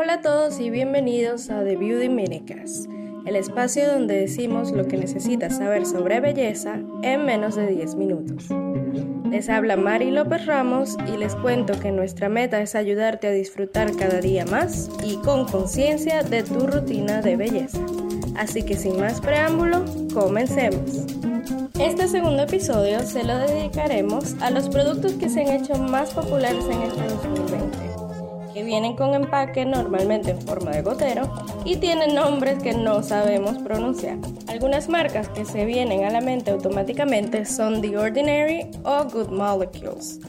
Hola a todos y bienvenidos a The Beauty Minicast, el espacio donde decimos lo que necesitas saber sobre belleza en menos de 10 minutos. Les habla Mari López Ramos y les cuento que nuestra meta es ayudarte a disfrutar cada día más y con conciencia de tu rutina de belleza. Así que sin más preámbulo, comencemos. Este segundo episodio se lo dedicaremos a los productos que se han hecho más populares en este 2020 vienen con empaque normalmente en forma de gotero y tienen nombres que no sabemos pronunciar. Algunas marcas que se vienen a la mente automáticamente son The Ordinary o Good Molecules.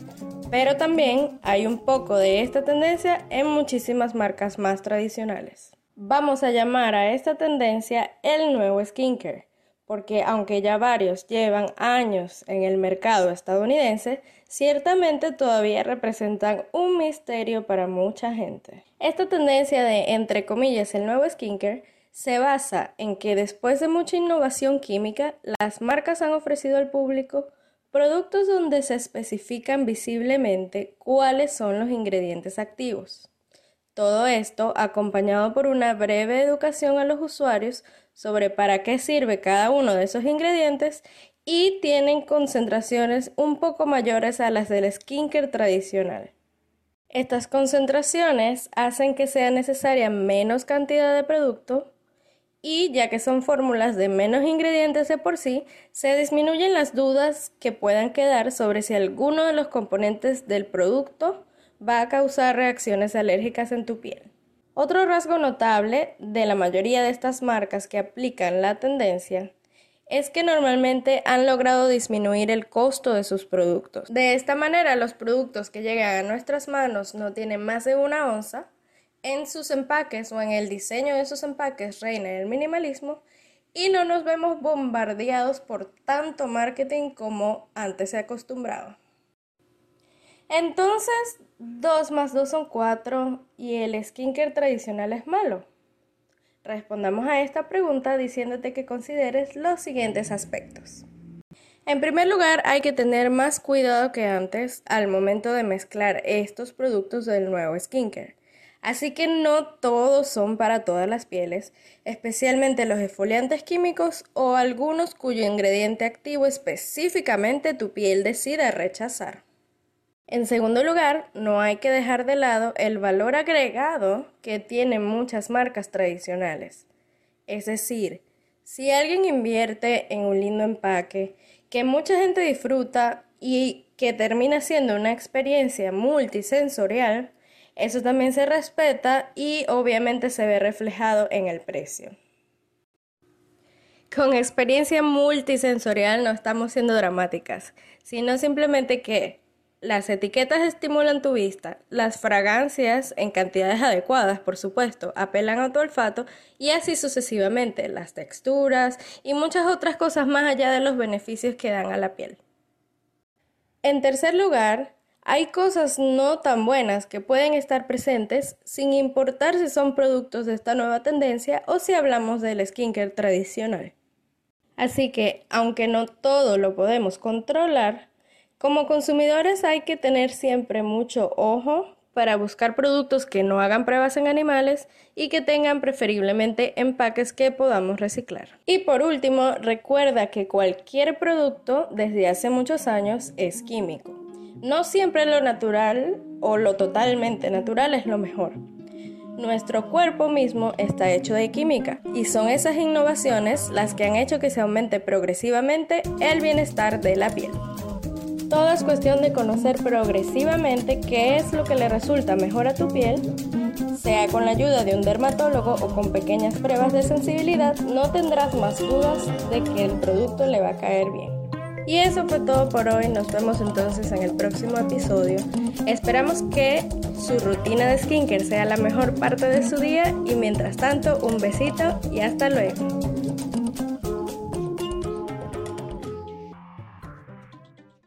Pero también hay un poco de esta tendencia en muchísimas marcas más tradicionales. Vamos a llamar a esta tendencia el nuevo skincare porque aunque ya varios llevan años en el mercado estadounidense, ciertamente todavía representan un misterio para mucha gente. Esta tendencia de, entre comillas, el nuevo skincare se basa en que después de mucha innovación química, las marcas han ofrecido al público productos donde se especifican visiblemente cuáles son los ingredientes activos. Todo esto acompañado por una breve educación a los usuarios sobre para qué sirve cada uno de esos ingredientes y tienen concentraciones un poco mayores a las del skincare tradicional. Estas concentraciones hacen que sea necesaria menos cantidad de producto y ya que son fórmulas de menos ingredientes de por sí, se disminuyen las dudas que puedan quedar sobre si alguno de los componentes del producto va a causar reacciones alérgicas en tu piel. Otro rasgo notable de la mayoría de estas marcas que aplican la tendencia es que normalmente han logrado disminuir el costo de sus productos. De esta manera, los productos que llegan a nuestras manos no tienen más de una onza. En sus empaques o en el diseño de sus empaques reina el minimalismo y no nos vemos bombardeados por tanto marketing como antes se acostumbraba. Entonces, 2 más 2 son 4 y el skincare tradicional es malo. Respondamos a esta pregunta diciéndote que consideres los siguientes aspectos. En primer lugar, hay que tener más cuidado que antes al momento de mezclar estos productos del nuevo skincare. Así que no todos son para todas las pieles, especialmente los esfoliantes químicos o algunos cuyo ingrediente activo específicamente tu piel decida rechazar. En segundo lugar, no hay que dejar de lado el valor agregado que tienen muchas marcas tradicionales. Es decir, si alguien invierte en un lindo empaque que mucha gente disfruta y que termina siendo una experiencia multisensorial, eso también se respeta y obviamente se ve reflejado en el precio. Con experiencia multisensorial no estamos siendo dramáticas, sino simplemente que las etiquetas estimulan tu vista, las fragancias en cantidades adecuadas, por supuesto, apelan a tu olfato y así sucesivamente, las texturas y muchas otras cosas más allá de los beneficios que dan a la piel. En tercer lugar, hay cosas no tan buenas que pueden estar presentes sin importar si son productos de esta nueva tendencia o si hablamos del skincare tradicional. Así que, aunque no todo lo podemos controlar, como consumidores hay que tener siempre mucho ojo para buscar productos que no hagan pruebas en animales y que tengan preferiblemente empaques que podamos reciclar. Y por último, recuerda que cualquier producto desde hace muchos años es químico. No siempre lo natural o lo totalmente natural es lo mejor. Nuestro cuerpo mismo está hecho de química y son esas innovaciones las que han hecho que se aumente progresivamente el bienestar de la piel. Todo es cuestión de conocer progresivamente qué es lo que le resulta mejor a tu piel, sea con la ayuda de un dermatólogo o con pequeñas pruebas de sensibilidad, no tendrás más dudas de que el producto le va a caer bien. Y eso fue todo por hoy, nos vemos entonces en el próximo episodio. Esperamos que su rutina de skincare sea la mejor parte de su día y mientras tanto un besito y hasta luego.